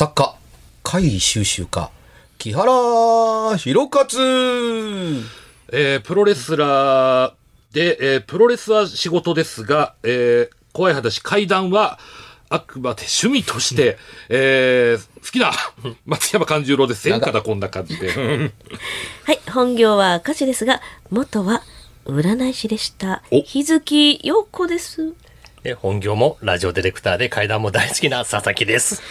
作家、会議収集家、木原博勝えープロレスラーで、えープロレスは仕事ですが、えー怖い話、怪談は、あくまで趣味として、えー好きな 松山勘十郎です。戦火だ、こんな感じで。はい、本業は歌手ですが、元は占い師でしたお。日月陽子です。で、本業もラジオディレクターで階段も大好きな佐々木です。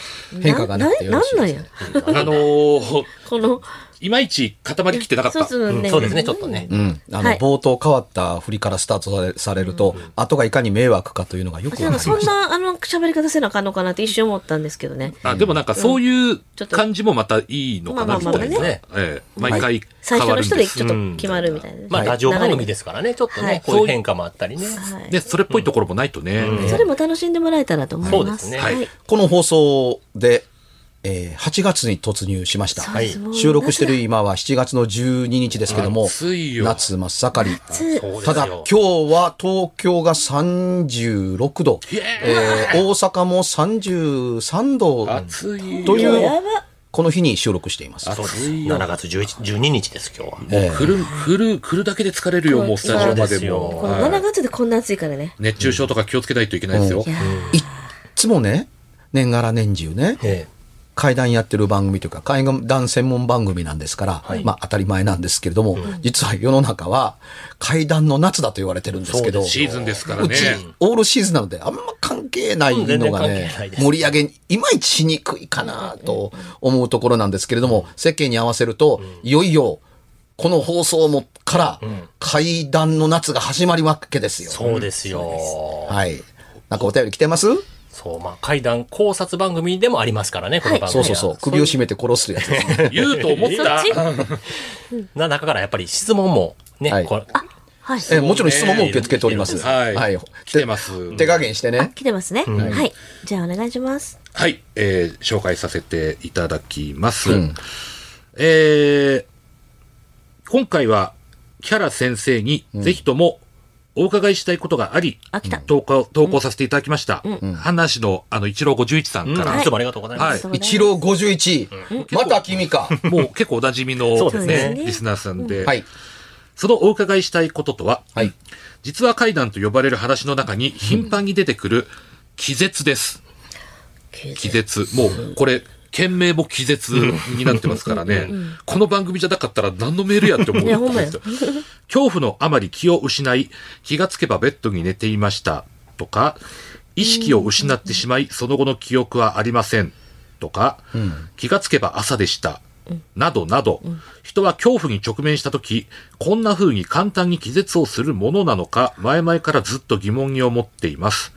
変化がなくてよろしいなですなんなんや。あのーこの、いまいち固まりきってなかった。そうねそうですね、ちょっとね。うん。あの、はい冒頭変わった振りからスタートされされると、後がいかに迷惑かというのがよくなんかわかりました。そんな、あの、喋り方せなあかんのかなって一瞬思ったんですけどね。あでもなんかそういう感じもまたいいのかなみたいな。まあまあまあねええ毎回最初の。人でちょっと決まるみたいなね。まあ、はいラジオ番組ですからね、ちょっとはいね、こういう変化もあったりね。はいで、それっぽいところもないとね。それも楽しんでもらえたらと思います。そうですねはい。この放送で、えー8月に突入しました。そうですもう収録してる今は7月の12日ですけども、夏真っ盛り。ただ、よ今日は東京が36度、えー大阪も33度暑いよ。という。この日に収録しています。そうです。暑いよ7月11 12日です、今日は。えー来る、来る、来るだけで疲れるよ、もうスタジオまでも。このはい7月でこんな暑いからね。熱中症とか気をつけないといけないですよい。っつもね、年がら年中ね、え怪談やってる番組というか、怪談専門番組なんですから、まあ当たり前なんですけれども、実は世の中は怪談の夏だと言われてるんですけど、シーズンですからね。うち、オールシーズンなので、あんま関係ないのがね盛り上げ、いまいちしにくいかなと思うところなんですけれども、世間に合わせると、いよいよ、この放送もから、怪談の夏が始まるわけですよ。そうですよ。はい。なんかお便り来てます？そう、まあ、階段考察番組でもありますからね、この番組は。そうそうそう。首を絞めて殺すやつ。言うと思った。な中からやっぱり質問もね、はいこれはい。えもちろん質問も受け付けております。はい来てます手加減してね。来てますね。はい。じゃあお願いします。はい、えー紹介させていただきます。うんえー今回は、キャラ先生にぜひともお伺いしたいことがあり、あ来た投稿、投稿させていただきました。話の、あの、一郎51さんから、いつもありがとうございます。はい一郎51。また君か。もう結構お馴染みの、そうですねねリスナーさんで、はい。そのお伺いしたいこととは、はい。実は怪談と呼ばれる話の中に頻繁に出てくる気絶です。気絶。もう、これ、件名も気絶になってますからね。この番組じゃなかったら何のメールやって思うんですよ。恐怖のあまり気を失い、気がつけばベッドに寝ていました。とか、意識を失ってしまい、その後の記憶はありません。とか、気がつけば朝でした。などなど、人は恐怖に直面したとき、こんな風に簡単に気絶をするものなのか、前々からずっと疑問に思っています。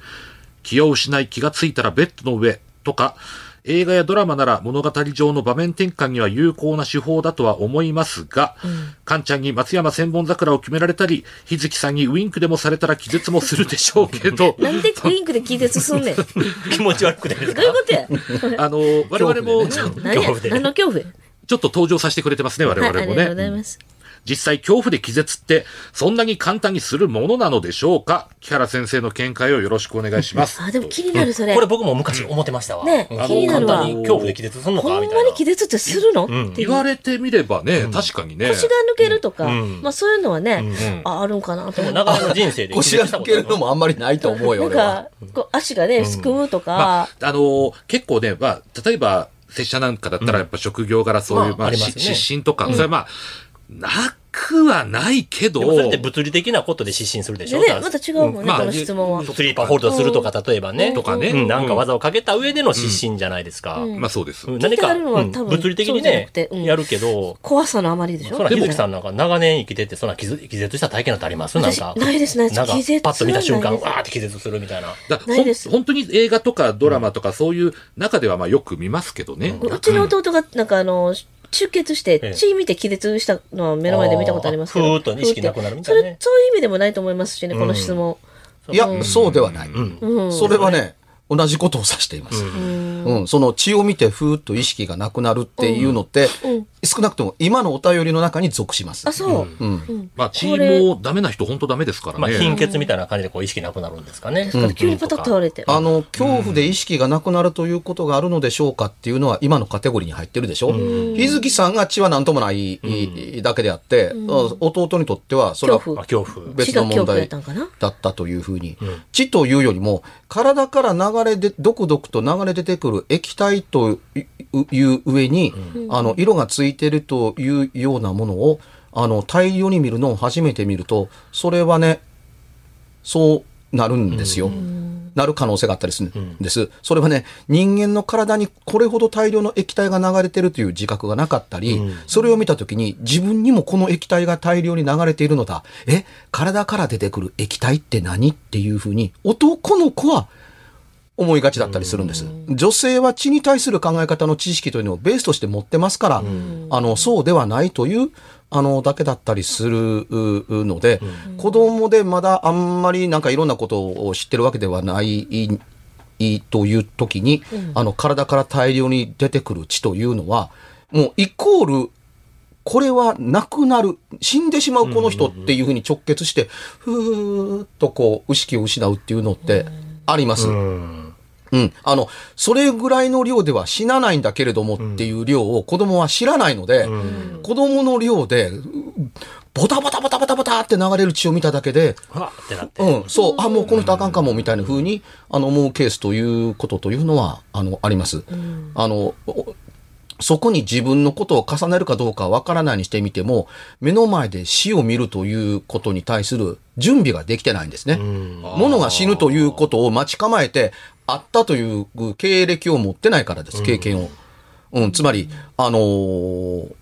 気を失い気がついたらベッドの上とか、映画やドラマなら物語上の場面転換には有効な手法だとは思いますが、カンちゃんに松山千本桜を決められたり、日月さんにウインクでもされたら気絶もするでしょうけど、なんでウインクで気絶すんねん。ど気持ち悪くないですか？ういうことや？あの、我々も恐怖で何の恐怖？やちょっと登場させてくれてますね、我はい、あ々もりがとうございね。ます。実際恐怖で気絶って、そんなに簡単にするものなのでしょうか？木原先生の見解をよろしくお願いします。あ、でも気になる、それ。これ僕も昔思ってましたわ。ね。うん。気になるわ。簡単に恐怖で気絶するのか？ほんみたいな。まに気絶ってするの言われてみればね、確かにね。腰が抜けるとか、ん。まあそういうのはね、ん。ああるんかなと。でも思う。長年の人生で気腰が抜けるのもあんまりないと思うよ、なん。か、こう足がね、すくむとか、まあ、あのー結構ね、まあ、例えば、拙者なんかだったら、やっぱ職業柄そういう、まあ失神とか、それはまあ、なくはないけど、でもそれって物理的なことで失神するでしょ？でね、また違うもんね、うんまあこの質問は。スリーパーホールドするとか、例えばね。とかねうんなんか技をかけた上での失神じゃないですか。まあそうです。うん何か、聞いてあるのはうん多分物理的にねやるけど、怖さのあまりでしょ？そら、日月さんなんか長年生きてて、そんな気絶気絶した体験なんてありますなん私か。ないですないですなんか気絶、パッと見た瞬間、わーって気絶するみたいな。だほんないです本当に映画とかドラマとかそういう中ではまあよく見ますけどね。うちの弟が、なんかあの、出血して、ええ血見て気絶したのは目の前で見たことありますけど。ふーっと意識なくなるみたいなねそれ、そういう意味でもないと思いますしね、この質問。いや、そうではない。うん。それはね、同じことを指しています。うん、その血を見てふーっと意識がなくなるっていうのって、少なくとも今のお便りの中に属しますあ、。そう。うん。まあ、血もダメな人、本当ダメですからまあ、ね。貧血みたいな感じでこう意識なくなるんですかね。急にパタッと倒れて。あの、恐怖で意識がなくなるということがあるのでしょうかっていうのは今のカテゴリーに入ってるでしょ日月さんが血は何ともないだけであって、弟にとってはそれは恐怖。別の問題だったというふうに、血というよりも、体から流れで、どくどくと流れ出てくる液体という上に、あの、色がついてるというようなものを、あの、大量に見るのを初めて見ると、それはね、そうなるんですよ。なる可能性があったりするんです。それはね、人間の体にこれほど大量の液体が流れてるという自覚がなかったり、それを見たときに自分にもこの液体が大量に流れているのだ。え、体から出てくる液体って何？っていうふうに、男の子は思いがちだったりするんです。女性は血に対する考え方の知識というのをベースとして持ってますから、あの、そうではないという、あの、だけだったりするので、子供でまだあんまりなんかいろんなことを知ってるわけではないいという時に、あの、体から大量に出てくる血というのは、もうイコール、これはなくなる、死んでしまうこの人っていうふうに直結して、ふーっとこう、意識を失うっていうのってあります。うん。あの、それぐらいの量では死なないんだけれどもっていう量を子供は知らないので、子供の量で、うボタボタボタボタボタって流れる血を見ただけで、わーってなって。うん、そう、あ、もうこの人あかんかも、みたいな風に、あの、思うケースということというのは、あの、あります。あの、おそこに自分のことを重ねるかどうかわからないにしてみても、目の前で死を見るということに対する準備ができてないんですね。物が死ぬということを待ち構えて、あったという経歴を持ってないからです、経験を。うん、つまり、あのー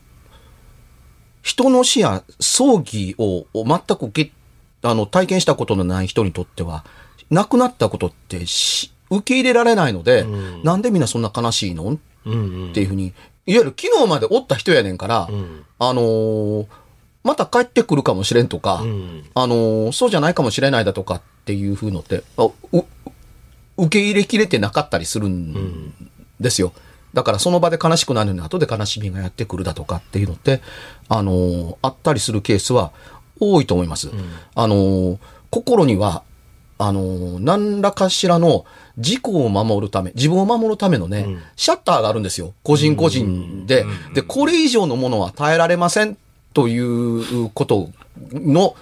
人の死や葬儀をを全く受けあの体験したことのない人にとっては、亡くなったことってし受け入れられないので、なんでみんなそんな悲しいの？うんうん。っていうふうに、いわゆる昨日までおった人やねんから、ん。あのーまた帰ってくるかもしれんとか、ん。あのーそうじゃないかもしれないだとかっていうふうのって、あう受け入れきれてなかったりするんですよ。だからその場で悲しくなるのに後で悲しみがやってくるだとかっていうのって、あのーあったりするケースは多いと思います。あのー心には、あのー何らかしらの事故を守るため、自分を守るためのね、シャッターがあるんですよ。個人個人で。で、これ以上のものは耐えられませんということの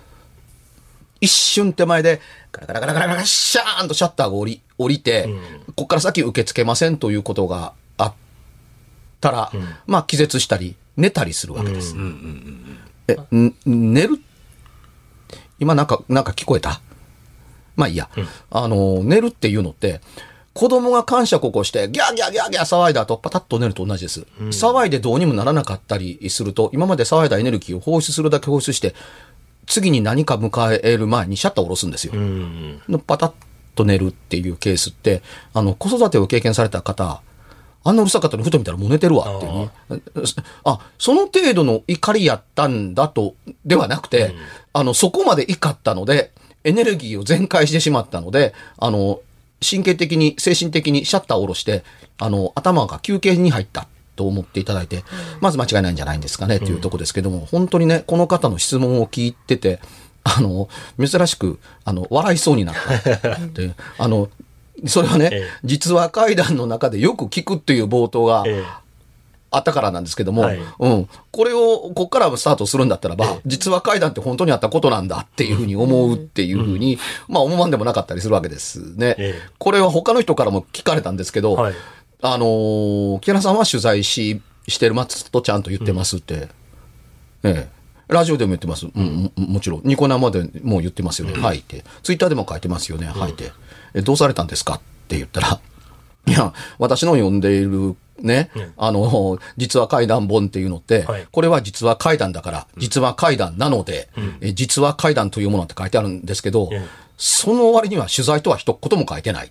一瞬手前で、ガラガラガラガラガラシャーンとシャッターが降り、降りて、ここから先受け付けませんということがあったら、まあ気絶したり、寝たりするわけです。え、寝る今なんか、なんか聞こえたまあいいや。あの、寝るっていうのって、子供が感触を起こして、ギャーギャーギャーギャー騒いだ後、パタッと寝ると同じです。騒いでどうにもならなかったりすると、今まで騒いだエネルギーを放出するだけ放出して、次に何か迎える前にシャッターを下ろすんですよ。うん。のパタッと寝るっていうケースって、あの、子育てを経験された方、あんなうるさかったのふと見たらもう寝てるわっていうね。あその程度の怒りやったんだと、ではなくて、あの、そこまで怒ったので、エネルギーを全開してしまったので、あの、神経的に、精神的にシャッターを下ろして、あの、頭が休憩に入ったと思っていただいて、まず間違いないんじゃないんですかね、というところですけども、本当にね、この方の質問を聞いてて、あの、珍しく、あの、笑いそうになった。で、あの、それはね、ええ。実話怪談の中でよく聞くっていう冒頭がええ。あったからなんですけども、はい。うん。これを、こっからスタートするんだったらば、実話怪談って本当にあったことなんだっていうふうに思うっていうふうに、まあ思わんでもなかったりするわけですね。ええ。これは他の人からも聞かれたんですけど、はいあのー木原さんは取材し、してるますとちゃんと言ってますって。ええ。ラジオでも言ってます。うん、ももちろん。ニコ生でもう言ってますよね。はいって。ツイッターでも書いてますよね。はいって。え、どうされたんですかって言ったら、いや、私の読んでいるね、あの、実話怪談本っていうのって、はいこれは実話怪談だから、実話怪談なので、え実話怪談というものって書いてあるんですけど、ええその割には取材とは一言も書いてない。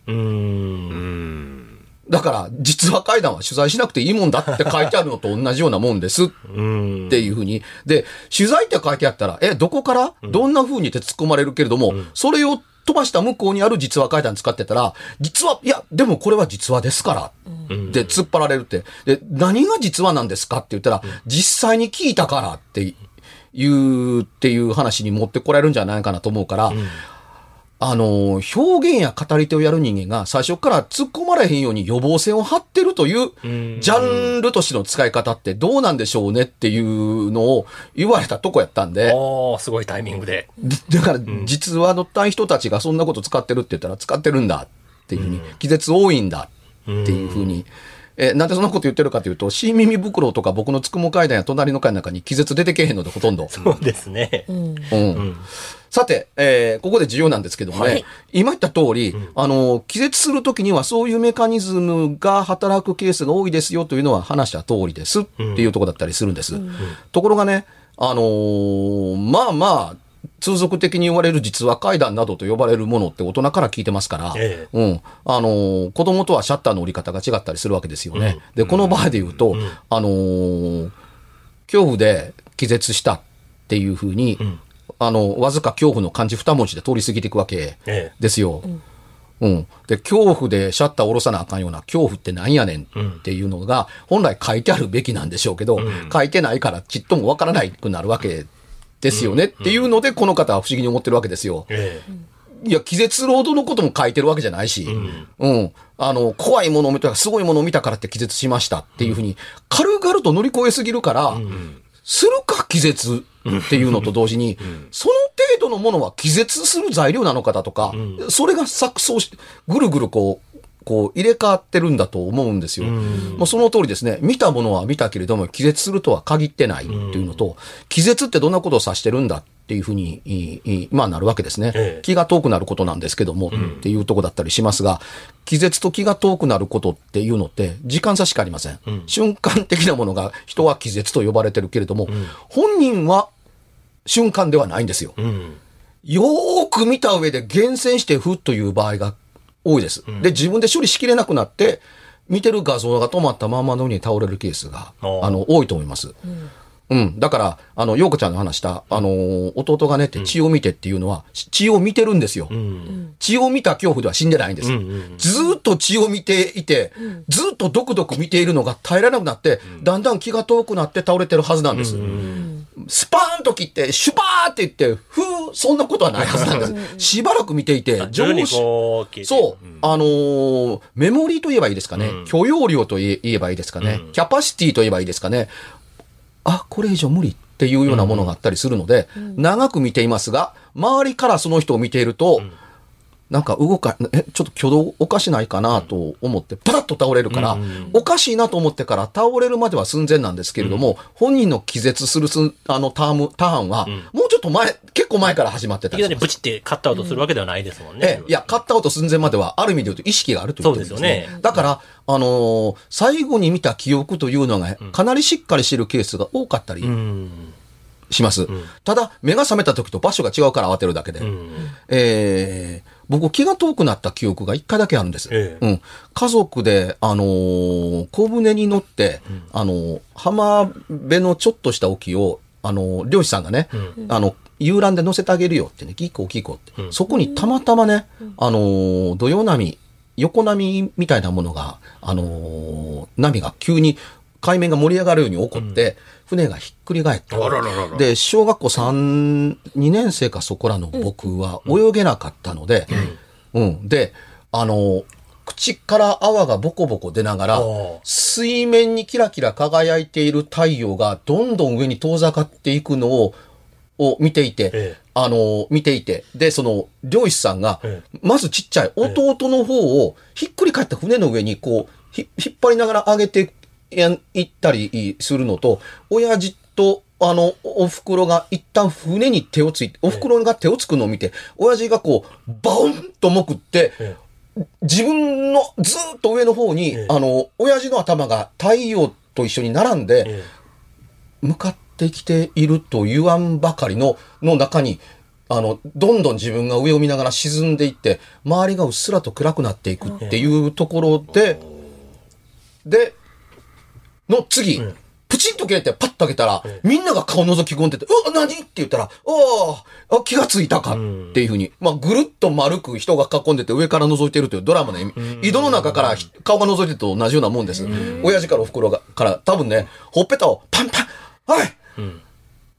だから、実話怪談は取材しなくていいもんだって書いてあるのと同じようなもんですっうん。ていうふうに。で、取材って書いてあったら、え、どこから？どんなふうにって突っ込まれるけれども、それを飛ばした向こうにある実話階段使ってたら、実は、いや、でもこれは実話ですから。で、突っ張られるって。で、何が実話なんですかって言ったら、実際に聞いたからっていう、っていう話に持ってこられるんじゃないかなと思うから、あの、表現や語り手をやる人間が最初から突っ込まれへんように予防線を張ってるという、ジャンルとしての使い方ってどうなんでしょうねっていうのを言われたとこやったんで、おー、すごいタイミングで。だから実話のたい人たちがそんなこと使ってるって言ったら使ってるんだっていうふうに、気絶多いんだっていうふうに、え、なんでそんなこと言ってるかというと、新耳袋とか僕のつくも階段や隣の階の中に気絶出てけへんのでほとんど。そうですね。うんさて、えーここで重要なんですけどもね、はい。今言った通り、あの、気絶するときにはそういうメカニズムが働くケースが多いですよというのは話した通りです。っていうところだったりするんです。ところがね、あのーまあまあ、通俗的に言われる実話怪談などと呼ばれるものって大人から聞いてますから、えうん。あのー子供とはシャッターの折り方が違ったりするわけですよね。で、この場合で言うと、あのー恐怖で気絶したっていうふうに、あの、わずか恐怖の漢字二文字で通り過ぎていくわけえですよ。うん。で、恐怖でシャッター下ろさなあかんような恐怖ってなんやねんっていうのが、本来書いてあるべきなんでしょうけど、書いてないからちっともわからないくなるわけですよねっていうので、この方は不思議に思ってるわけですよ。ええいや、気絶ロードのことも書いてるわけじゃないし、うん。あの、怖いものを見たから、すごいものを見たからって気絶しましたっていうふうに、軽々と乗り越えすぎるから、するか気絶っていうのと同時に、その程度のものは気絶する材料なのかだとか、それが錯綜して、ぐるぐるこう、こう入れ替わってるんだと思うんですよ。もうその通りですね。見たものは見たけれども、気絶するとは限ってないっていうのと、気絶ってどんなことを指してるんだっていうふうに、まあなるわけですね。ええ気が遠くなることなんですけども、っていうとこだったりしますが、気絶と気が遠くなることっていうのって、時間差しかありません。瞬間的なものが人は気絶と呼ばれてるけれども、本人は瞬間ではないんですよ。うん。よーく見た上で厳選してふっという場合が多いです。で、自分で処理しきれなくなって、見てる画像が止まったままのように倒れるケースが、あの、多いと思います。うん。だから、あの、陽子ちゃんの話した、あのー弟がねって血を見てっていうのは、し血を見てるんですよ。うん。血を見た恐怖では死んでないんです。ずーっと血を見ていて、ずーっとドクドク見ているのが耐えられなくなって、だんだん気が遠くなって倒れてるはずなんです。スパーンと切って、シュバーって言って、ふー、そんなことはないはずなんです。しばらく見ていて、上司そう、あのーメモリーと言えばいいですかね、許容量と言え言えばいいですかね、キャパシティと言えばいいですかね、あ、これ以上無理っていうようなものがあったりするので、長く見ていますが、周りからその人を見ていると、なんか動か、え、ちょっと挙動おかしないかなと思って、パタッと倒れるから、おかしいなと思ってから倒れるまでは寸前なんですけれども、本人の気絶するすあのターム、ターンは、もうちょっと前、結構前から始まってたりしますいきなりブチってカットアウトするわけではないですもんね。ええ、いや、カットアウト寸前までは、ある意味で言うと意識があるということですね。そうですよねだから、あのー最後に見た記憶というのが、かなりしっかりしてるケースが多かったりうん。します。ただ、目が覚めた時と場所が違うから慌てるだけで。うん。えー僕、気が遠くなった記憶が一回だけあるんです。ええうん。家族で、あのー小舟に乗って、あのー浜辺のちょっとした沖を、あのー漁師さんがね、あの、遊覧で乗せてあげるよってね、ギーコーギーコーって。そこにたまたまね、あのー土曜波、横波みたいなものが、あのー波が急に海面が盛り上がるように起こって、船がひっくり返った。あらららら。で、小学校3、2年生かそこらの僕は泳げなかったので、うん。で、あの、口から泡がボコボコ出ながら水面にキラキラ輝いている太陽がどんどん上に遠ざかっていくのを、を見ていて、ええ。あの、見ていて、で、その、漁師さんがえ、まずちっちゃい弟の方を、ひっくり返った船の上に、こう、ひ引っ張りながら上げて行ったりするのと、親父と、あの、お袋が一旦船に手をついて、お袋が手をつくのを見て、親父がこう、バウンと潜って、え自分のずーっと上の方に、ええあの、親父の頭が太陽と一緒に並んで、え向かってきていると言わんばかりの、の中に、あの、どんどん自分が上を見ながら沈んでいって、周りがうっすらと暗くなっていくっていうところで、で、の次、プチシンと切れてパッと開けたら、みんなが顔覗き込んでて、うわ、何？って言ったら、ああ、気がついたかっていうふうに、まあ、ぐるっと丸く人が囲んでて上から覗いてるというドラマの意味、井戸の中からひ顔が覗いてると同じようなもんです。親父からお袋が、から、多分ね、ほっぺたをパンパン、おい、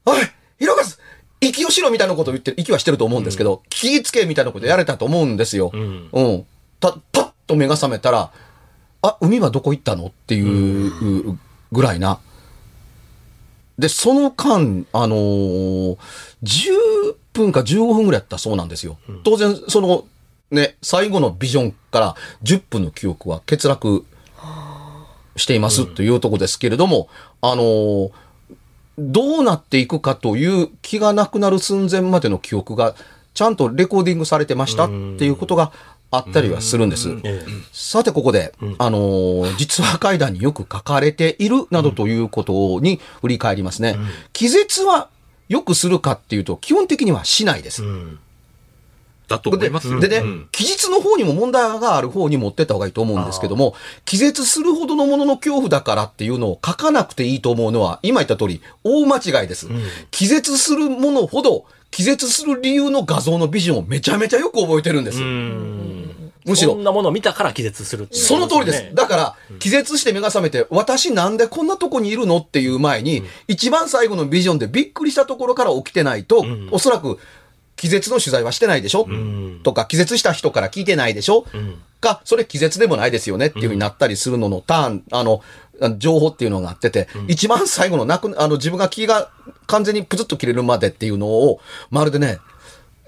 おい、ひろかず、息をしろみたいなことを言って、息はしてると思うんですけど、気ぃつけみたいなことやれたと思うんですよ。うん。た、パッと目が覚めたら、あ、海はどこ行ったの？っていうぐらいな。で、その間、あのー10分か15分ぐらいやったそうなんですよ。当然、その、ね、最後のビジョンから10分の記憶は欠落していますというところですけれども、あのーどうなっていくかという気がなくなる寸前までの記憶がちゃんとレコーディングされてましたっていうことがあったりはするんです。えさてここで、あのー実話怪談によく書かれているなどということに振り返りますね。気絶はよくするかっていうと基本的にはしないです。だと思でいますよ。でね、うん記述の方にも問題がある方に持ってった方がいいと思うんですけども、気絶するほどのものの恐怖だからっていうのを書かなくていいと思うのは、今言った通り、大間違いです。気絶するものほど、気絶する理由の画像のビジョンをめちゃめちゃよく覚えてるんです。むしろ。そんなものを見たから気絶するっていう。その通りです。ねだから、気絶して目が覚めて、私なんでこんなとこにいるのっていう前に、一番最後のビジョンでびっくりしたところから起きてないと、おそらく、気絶の取材はしてないでしょ、とか、気絶した人から聞いてないでしょ、か、それ気絶でもないですよねっていうふうになったりするののターン、あの、情報っていうのがあってて、一番最後のなく、あの、自分が気が完全にプツッと切れるまでっていうのを、まるでね、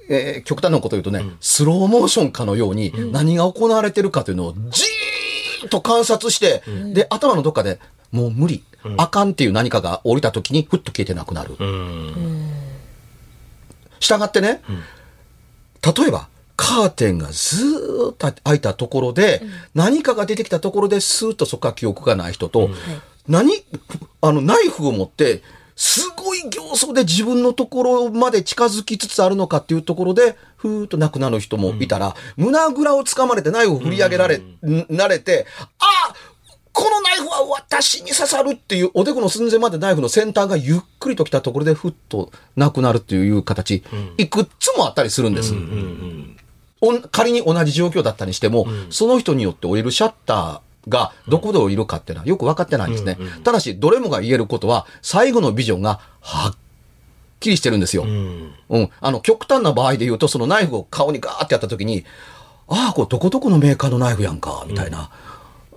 えー極端なこと言うとね、スローモーションかのように何が行われてるかというのをじーっと観察して、で、頭のどっかでもう無理、あかんっていう何かが降りた時にふっと消えてなくなる。したがってね、例えば、カーテンがずーっと開いたところで、何かが出てきたところでスーッとそこから記憶がない人と、何、あの、ナイフを持って、すごい形相で自分のところまで近づきつつあるのかっていうところで、ふーっと亡くなる人もいたら、胸ぐらを掴まれてナイフを振り上げられ、ん。慣れて、あこのナイフは私に刺さるっていう、おでこの寸前までナイフの先端がゆっくりと来たところでふっとなくなるっていう形、いくつもあったりするんです。おん仮に同じ状況だったにしても、その人によって降りるシャッターがどこで降りるかっていうのはよく分かってないんですね。ただし、どれもが言えることは、最後のビジョンがはっきりしてるんですよ。うん。あの、極端な場合で言うと、そのナイフを顔にガーってやった時に、ああ、これどこどこのメーカーのナイフやんか、みたいな。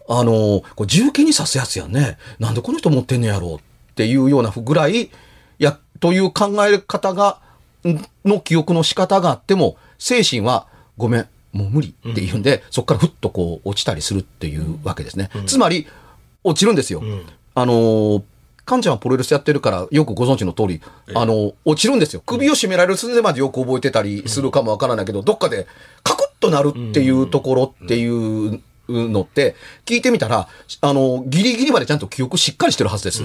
あの、これ銃剣に刺すやつやんね。なんでこの人持ってんねやろうっていうようなぐらい、や、という考え方が、んの記憶の仕方があっても、精神は、ごめん、もう無理っていうんで、そこからふっとこう落ちたりするっていうわけですね。つまり、落ちるんですよ。あのー、カンちゃんはプロレスやってるからよくご存知の通り、あのー、落ちるんですよ。首を絞められる寸前までよく覚えてたりするかもわからないけど、どっかでカクッとなるっていうところっていうのって、聞いてみたら、あのー、ギリギリまでちゃんと記憶しっかりしてるはずです。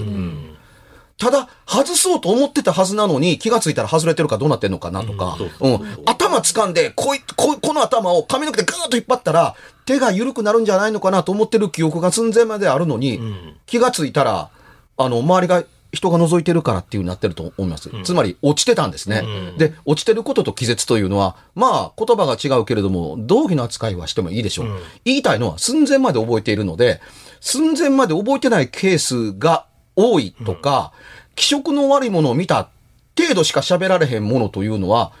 ただ、外そうと思ってたはずなのに、気がついたら外れてるかどうなってんのかなとか、うん、頭掴んで、こい、こい、この頭を髪の毛でガーッと引っ張ったら、手が緩くなるんじゃないのかなと思ってる記憶が寸前まであるのに、気がついたら、あの、周りが、人が覗いてるからっていうなってると思います。つまり、落ちてたんですね。で、落ちてることと気絶というのは、まあ、言葉が違うけれども、同義の扱いはしてもいいでしょう。言いたいのは、寸前まで覚えているので、寸前まで覚えてないケースが多いとか、気色の悪いものを見た程度しか喋られへんものというのは、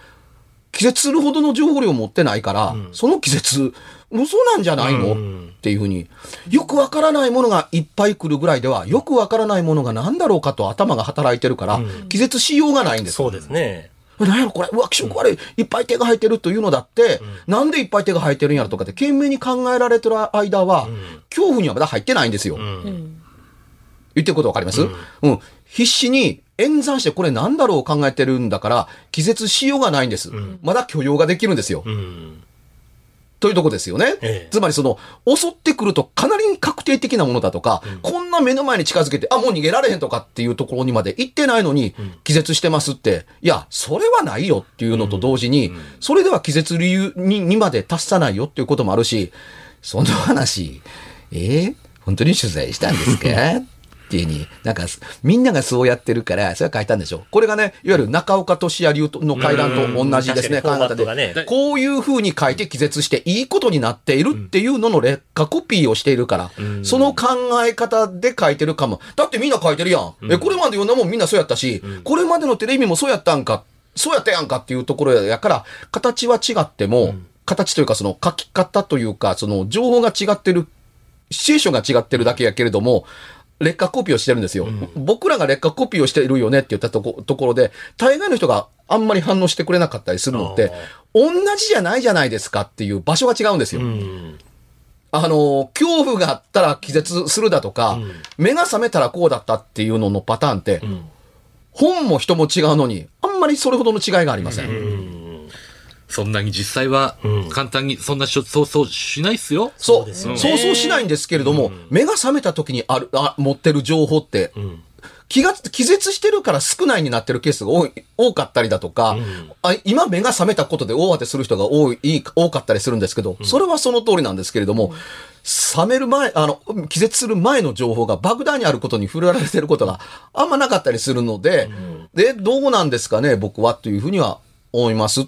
気絶するほどの情報量を持ってないから、その気絶、嘘なんじゃないの、っていうふうに、よくわからないものがいっぱい来るぐらいでは、よくわからないものが何だろうかと頭が働いてるから、気絶しようがないんです。そうですね。何やろこれ、うわ、気色悪い、いっぱい手が生えてるというのだって、なんでいっぱい手が生えてるんやろとかって、懸命に考えられてる間は、恐怖にはまだ入ってないんですよ。言ってることわかります、うん、必死に演算してこれなんだろう考えてるんだから、気絶しようがないんです。まだ許容ができるんですよ。うん。というとこですよね。ええ。つまりその、襲ってくるとかなり確定的なものだとか、こんな目の前に近づけて、あ、もう逃げられへんとかっていうところにまで行ってないのに、気絶してますって、いや、それはないよっていうのと同時に、それでは気絶理由ににまで達さないよっていうこともあるし、その話、えー？本当に取材したんですか？っていうに、なんか、みんながそうやってるから、それは書いたんでしょ？これがね、いわゆる中岡俊也流の階段と同じですね、考え方で。ね。こういう風に書いて気絶していいことになっているっていうのの劣化コピーをしているから、その考え方で書いてるかも。だってみんな書いてるやん。え、これまで読んだもんみんなそうやったし、これまでのテレビもそうやったんか、そうやったやんかっていうところやから、形は違っても、形というかその書き方というか、その情報が違ってる、シチュエーションが違ってるだけやけれども、劣化コピーをしてるんですよ。僕らが劣化コピーをしてるよねって言ったとこところで、大概の人があんまり反応してくれなかったりするのって、同じじゃないじゃないですかっていう場所が違うんですよ。うん。あの、恐怖があったら気絶するだとか、目が覚めたらこうだったっていうののパターンって、本も人も違うのに、あんまりそれほどの違いがありません。そんなに実際は簡単にそんなしょそうそうしないっすよ。そう、ですよねそうそうしないんですけれども、目が覚めた時にある、あ持ってる情報って、気が、気絶してるから少ないになってるケースが多い、多かったりだとか、あ今目が覚めたことで大当てする人が多い、多かったりするんですけど、それはその通りなんですけれども、覚める前、あの、気絶する前の情報が莫大にあることに触れられてることがあんまなかったりするので、で、どうなんですかね、僕はというふうには思います。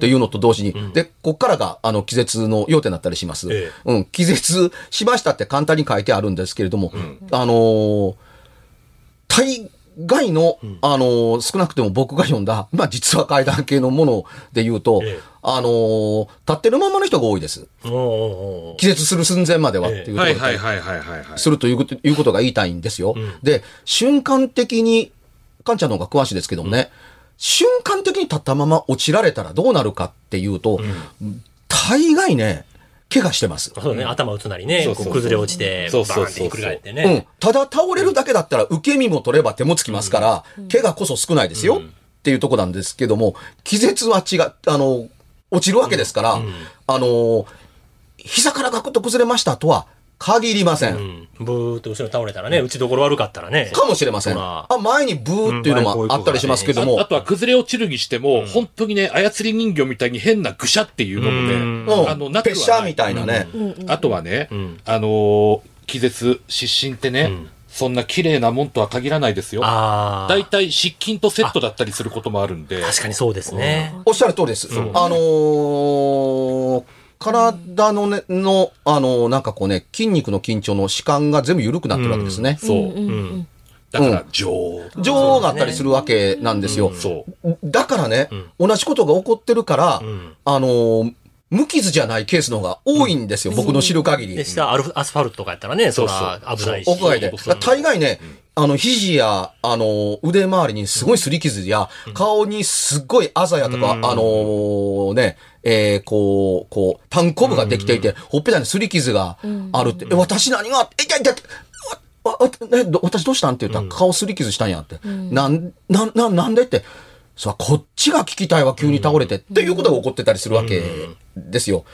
っていうのと同時に、で、こっからが、あの、気絶の要点だったりします。えうん、気絶しましたって簡単に書いてあるんですけれども、あのー大概の、あのー少なくても僕が読んだ、まあ実は階段系のもので言うと、ええ。あのー立ってるままの人が多いです。おう気絶する寸前まではっていうところはいではいはいはいはいはい。するというこということが言いたいんですよ。で、瞬間的に、かんちゃんの方が詳しいですけどもね、瞬間的に立ったまま落ちられたらどうなるかっていうと、大概ね、怪我してます。そうね、頭打つなりね、崩れ落ちて、バーンってひっくり返ってうん。ね。。ただ倒れるだけだったら受け身も取れば手もつきますから、怪我こそ少ないですよっていうとこなんですけども、気絶は違う、あの、落ちるわけですから、あの、膝からガクッと崩れましたとは限りません。うん。ブーっと後ろに倒れたらね、打ちどころ悪かったらね。かもしれません。ほあら、前にブーっていうのもあったりしますけどもああ、とは崩れ落ちるにしても、本当にね、操り人形みたいに変なぐしゃっていうもので、うんあの、なくはないペシャみたいなね。あとはね、んあのー気絶、失神ってね、んそんな綺麗なもんとは限らないですよ。ああ。大体失禁とセットだったりすることもあるんで。確かにそうですね。おっしゃる通りです。あのー体のね、の、あのーなんかこうね、筋肉の緊張の弛緩が全部緩くなってるわけですね。そう。うん。だから、女王。女王があったりするわけなんですよ。そう。だからね、同じことが起こってるから、んあのー無傷じゃないケースの方が多いんですよ、僕の知る限り。で、下アルフアスファルトとかやったらね、そそうそうら危ないし。屋外で。大概ね、あの、肘や、あの、腕周りにすごい擦り傷や、顔にすっごいあざやとか、あのーね、えー、こう、こう、単コブができていて、ほっぺたに擦り傷があるって、え、私何が、え、いやいや、わわえど私どうしたんって言ったら、顔擦り傷したんやって。なん、なん、なんなんでって。さこっちが聞きたいわ、急に倒れて、っていうことが起こってたりするわけですよ。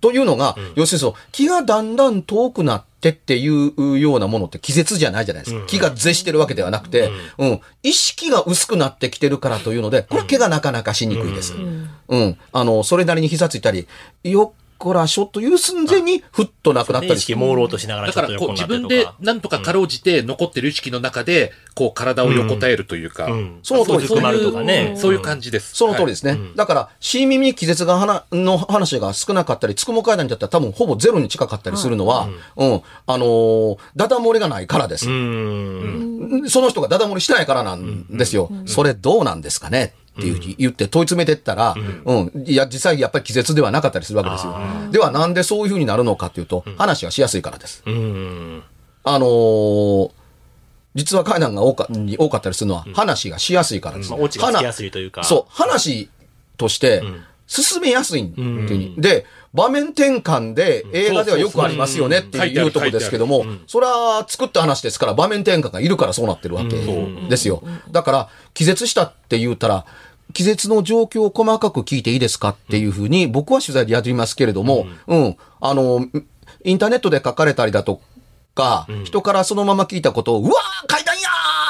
というのが、要するにそう、気がだんだん遠くなってっていうようなものって気絶じゃないじゃないですか。気が絶してるわけではなくて、うん、意識が薄くなってきてるからというので、これは毛がなかなかしにくいです。うん、あの、それなりに膝ついたり、よっこらしょという寸前にふっとなくなった意りして。識朦朧としながらだから、こう、自分。でなんとかかろうじて残ってる意識の中で、こう、体を横たえるというか、うんその通りそういうね。そういう感じです。その通りですね。だから、新耳に気絶が話の話が少なかったり、つくも階段にだったら多分ほぼゼロに近かったりするのは、うん、あのーダダ漏れがないからです。うん。その人がダダ漏れしてないからなんですよ。それどうなんですかねっていうふうに言って問い詰めてったら、うん、いや、実際やっぱり気絶ではなかったりするわけですよ。ではなんでそういうふうになるのかっていうと、話がしやすいからです。うん。あのー実は階段が多かに多かったりするのは、話がしやすいからです。まあ、オチがつきやすいというか。そう、話として進めやすいっていうに。で、場面転換で映画ではよくありますよねっていうところですけども、それは作った話ですから場面転換がいるからそうなってるわけですよ。だから、気絶したって言ったら、気絶の状況を細かく聞いていいですかっていうふうに僕は取材でやりますけれども、うん、あの、インターネットで書かれたりだとか、人からそのまま聞いたことを、うわー階段や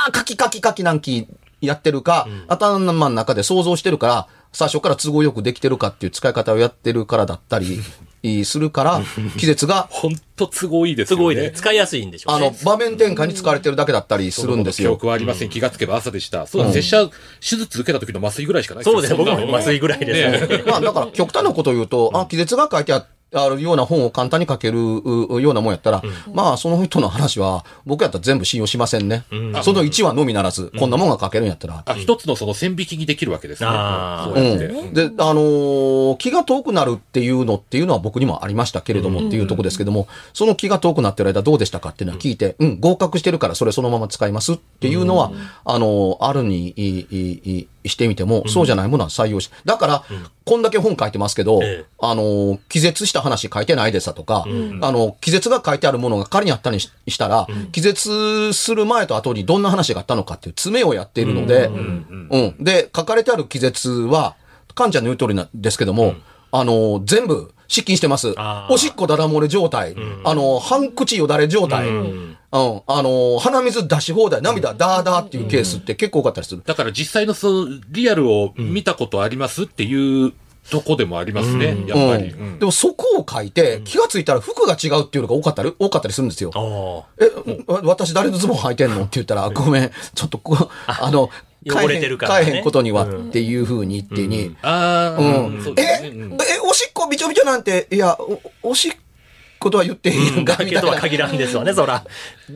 ーカキカキカキなんきやってるか、頭の中で想像してるから、最初から都合よくできてるかっていう使い方をやってるからだったり するから、気絶が、ほんと都合いいですよね。すごいね。使いやすいんでしょうね。あの、場面転換に使われてるだけだったりするんですよ記憶。はありません。気がつけば朝でした。そうだ、拙者、手術受けた時の麻酔ぐらいしかないそうですね。僕も麻酔ぐらいですね。まあ、だから極端なことを言うと、あ、気絶が書いてああるような本を簡単に書けるうようなもんやったら、まあ、その人の話は、僕やったら全部信用しませんね。その1話のみならず、こんなもんが書けるんやったら。あ、一つのその線引きにできるわけですね。そうやって。うんで、あのー気が遠くなるっていうのっていうのは僕にもありましたけれどもっていうとこですけども、その気が遠くなってる間どうでしたかっていうのは聞いて、うん、合格してるからそれそのまま使いますっていうのは、あのーあるにいいいいしてみても、そうじゃないものは採用し、だから、こんだけ本書いてますけど、ええ。あのー気絶した話書いてないですだとか、あの、気絶が書いてあるものが仮にあったりししたら、気絶する前と後にどんな話があったのかっていう詰めをやっているので、うん。で、書かれてある気絶は、カンちゃんの言う通りなんですけども、あの、全部、失禁してます。おしっこだら漏れ状態。あの、半口よだれ状態。うん。あの、鼻水出し放題、涙ダーダーっていうケースって結構多かったりする。だから実際のそのリアルを見たことありますっていうとこでもありますね、やっぱり。ううん。んでもそこを書いて、気がついたら服が違うっていうのが多かったり、多かったりするんですよ。あえ、わ私誰のズボン履いてんのって言ったら、ごめん、ちょっとこう、あの、汚れてるからね。買えへんことにはっていうふうに言ってに、ああ、うん。え、え、おしっこびちょびちょなんて、いや、おおしっことは言っていいんか、みたいな。だけとは限らんですわね、そら。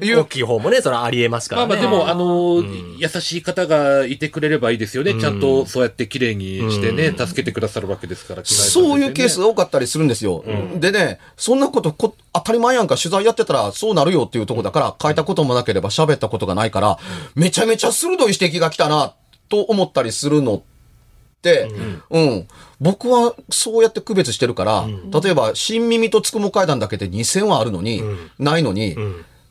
大きい方もね、そらありえますからね。まあまあでも、あの、優しい方がいてくれればいいですよね。ちゃんとそうやって綺麗にしてね、助けてくださるわけですから。そういうケースが多かったりするんですよ。でね、そんなことこ当たり前やんか取材やってたらそうなるよっていうところだから、書いたこともなければ喋ったことがないから、めちゃめちゃ鋭い指摘が来たな、と思ったりするのって、うん、僕はそうやって区別してるから、例えば、新耳とつくも階段だけで2000はあるのに、ないのに、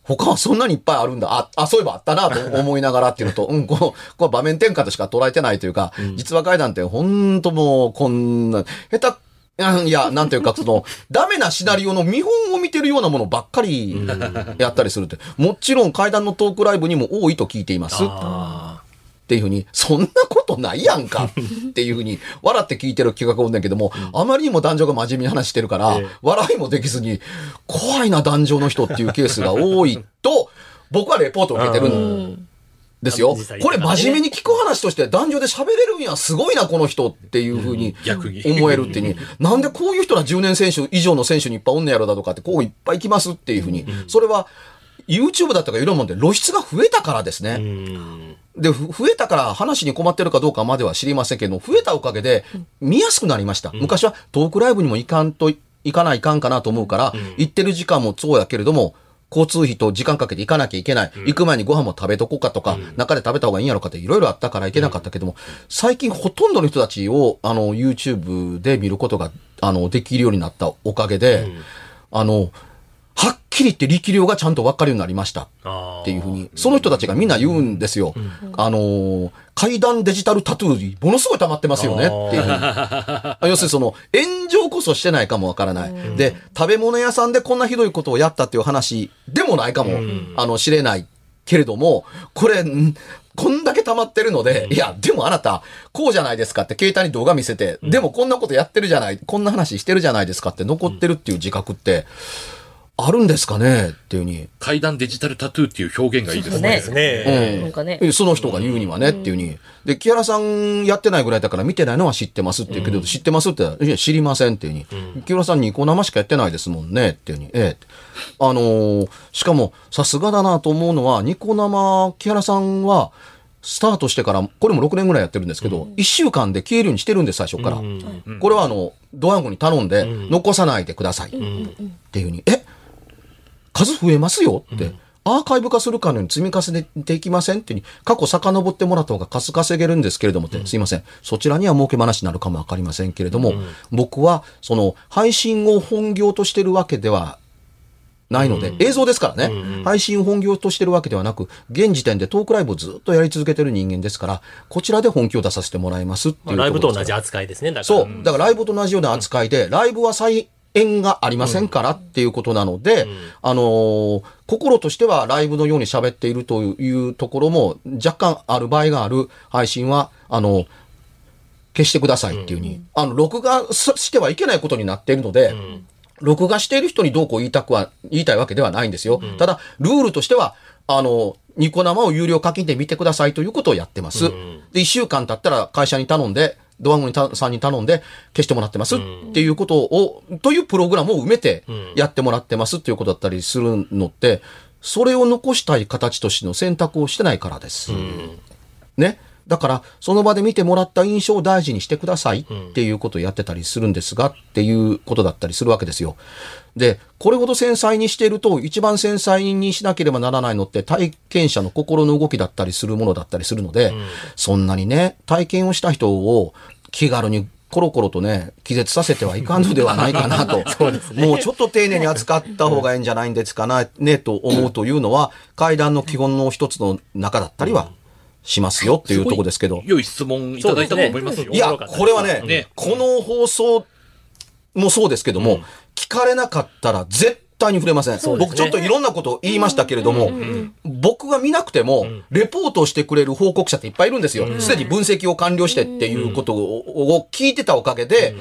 他はそんなにいっぱいあるんだ。あ、あ、そういえばあったなと思いながらっていうのと、うん、この、この場面転換としか捉えてないというか、実話怪談ってほんともう、こんな、下手、うんいや、なんていうか、その、ダメなシナリオの見本を見てるようなものばっかりやったりするって。もちろん階段のトークライブにも多いと聞いています。あっていうふうに、そんなことないやんか っていうふうに、笑って聞いてる企画おんねんけども、あまりにも男女が真面目に話してるから、笑いもできずに、怖いな男女の人っていうケースが多いと、僕はレポートを受けてるんですよ。これ真面目に聞く話として男女で喋れるん。や、すごいな、この人っていうふうに思えるっていうに、なんでこういう人ら10年選手以上の選手にいっぱいおんねやろだとかって、こういっぱい来ますっていうふうに、それは、YouTube だったかいろんなもんで露出が増えたからですね。で、ふ増えたから話に困ってるかどうかまでは知りませんけど、増えたおかげで見やすくなりました。昔はトークライブにも行かんと、行かないかんかなと思うから、行ってる時間もそうやけれども、交通費と時間かけて行かなきゃいけない。行く前にご飯も食べとこうかとか、中で食べた方がいいんやろかっていろいろあったから行けなかったけども、最近ほとんどの人たちを、あの、YouTube で見ることが、あの、できるようになったおかげで、あの、きり言って力量がちゃんと分かるようになりました。っていうふうに、その人たちがみんな言うんですよ。あのー階段デジタルタトゥーにものすごい溜まってますよね。っていうふうに。あ要するにその、炎上こそしてないかもわからない。で、食べ物屋さんでこんなひどいことをやったっていう話でもないかも、あの、知れない。けれども、これ、んこんだけ溜まってるので、いや、でもあなた、こうじゃないですかって携帯に動画見せて、でもこんなことやってるじゃない、こんな話してるじゃないですかって残ってるっていう自覚って、あるんですかね？っていうふうに。階段デジタルタトゥーっていう表現がいいですね。そうねですね。なんかね。えその人が言うにはね、っていうに。で、木原さんやってないぐらいだから見てないのは知ってますって言うけど、知ってますって言ったら、いや、知りませんっていうに。木原さんニコ生しかやってないですもんね、っていうに。ええ。あのーしかも、さすがだなと思うのは、ニコ生、木原さんは、スタートしてから、これも6年ぐらいやってるんですけど、1週間で消えるようにしてるんです、最初から。これはあの、ドワンゴに頼んで、残さないでください。っていうふうに、え？数増えますよって。アーカイブ化するかのように積み重ねていきませんって過去遡ってもらった方が数稼げるんですけれどもって、すいません。そちらには儲け話になるかもわかりませんけれども、僕は、その、配信を本業としてるわけではないので、映像ですからね、配信を本業としてるわけではなく、現時点でトークライブをずっとやり続けてる人間ですから、こちらで本気を出させてもらいますっていうまあライブと同じ扱いですね。だから。そう。だからライブと同じような扱いで、ライブは再演がありませんからっていうことなので、あのー心としてはライブのように喋っているというところも若干ある場合がある配信は、あの消してくださいっていうふうに、あの、録画してはいけないことになっているので、録画している人にどうこう言いたくは、言いたいわけではないんですよ。ただ、ルールとしては、あの、ニコ生を有料課金で見てくださいということをやってます。で、一週間経ったら会社に頼んで、ドワンゴにたさんに頼んで消してもらってますっていうことを、というプログラムを埋めてやってもらってますっていうことだったりするのって、それを残したい形としての選択をしてないからです。ね。だから、その場で見てもらった印象を大事にしてくださいっていうことをやってたりするんですが、っていうことだったりするわけですよ。で、これほど繊細にしていると、一番繊細にしなければならないのって体験者の心の動きだったりするものだったりするので、そんなにね、体験をした人を気軽にコロコロとね、気絶させてはいかんのではないかなと。もうちょっと丁寧に扱った方がいいんじゃないんですかな、ね、と思うというのは、階段の基本の一つの中だったりはしますよっていうところですけど。良い質問いただいたと思いますよ。いや、これはね、ねこの放送もそうですけども、聞かれなかったら絶対に触れません。ね僕ちょっといろんなことを言いましたけれども、僕が見なくても、レポートをしてくれる報告者っていっぱいいるんですよ。すでに分析を完了してっていうことをを聞いてたおかげで、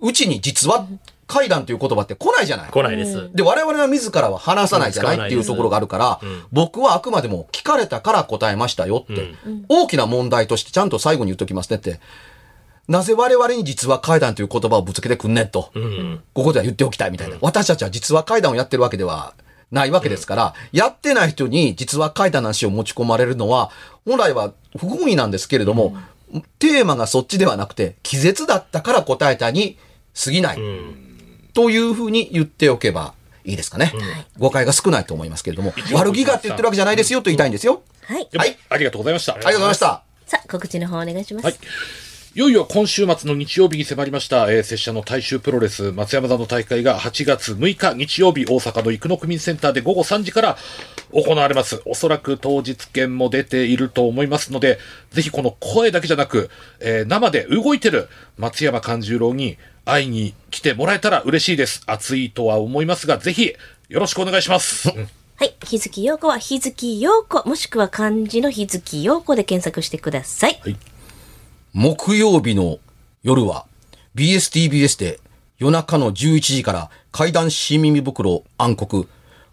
うちに実は階段という言葉って来ないじゃない。来ないです。で、我々は自らは話さないじゃないうん。っていうところがあるから、僕はあくまでも聞かれたから答えましたよって、大きな問題としてちゃんと最後に言っときますねって、なぜ我々に実は階段という言葉をぶつけてくんねんと、ここでは言っておきたいみたいな。私たちは実は階段をやってるわけではないわけですから、やってない人に実は階段の話を持ち込まれるのは、本来は不本意なんですけれども、テーマがそっちではなくて、気絶だったから答えたに過ぎない。というふうに言っておけばいいですかね。誤解が少ないと思いますけれども、悪気がって言ってるわけじゃないですよと言いたいんですよ。はい。はい。ありがとうございました。ありがとうございました。さあ、告知の方お願いします。はい。いよいよ今週末の日曜日に迫りました、えー、拙者の大衆プロレス松山座の大会が8月6日日曜日大阪の生野区民センターで午後3時から行われます。おそらく当日券も出ていると思いますので、ぜひこの声だけじゃなく、えー生で動いてる松山勘十郎に会いに来てもらえたら嬉しいです。熱いとは思いますが、ぜひよろしくお願いします。うんはい。日月陽子は日月陽子、もしくは漢字の日月陽子で検索してください。木曜日の夜は BSTBS で夜中の11時から怪談新耳袋暗黒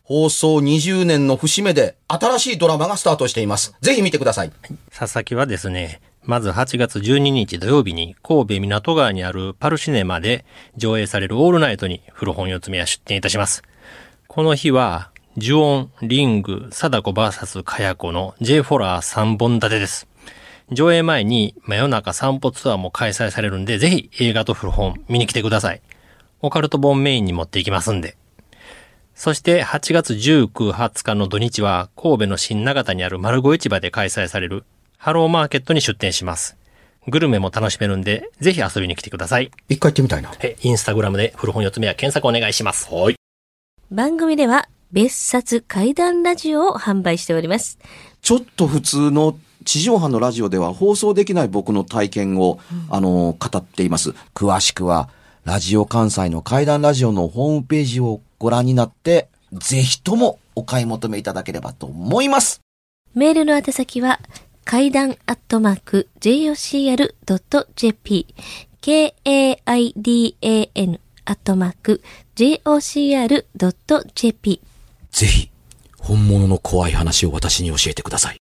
放送20年の節目で新しいドラマがスタートしています。ぜひ見てください。佐々木はですね、まず8月12日土曜日に神戸港川にあるパルシネマで上映されるオールナイトに古本四つ目は出展いたします。この日は、ジュオン、リング、貞子 VS カヤコの J フォラー3本立てです。上映前に真夜中散歩ツアーも開催されるんで、ぜひ映画と古本見に来てください。オカルト本メインに持っていきますんで。そして8月19、20日の土日は神戸の新長田にある丸子市場で開催されるハローマーケットに出店します。グルメも楽しめるんで、ぜひ遊びに来てください。一回行ってみたいな。え、インスタグラムで古本四つ目は検索お願いします。はい。番組では別冊怪談ラジオを販売しております。ちょっと普通の地上波のラジオでは放送できない僕の体験を、あの、語っています。詳しくは、ラジオ関西の怪談ラジオのホームページをご覧になって、ぜひともお買い求めいただければと思います。メールの宛先は、階段アットマーク jocr.jp k-a-i-d-a-n アットマーク jocr.jp ぜひ、本物の怖い話を私に教えてください。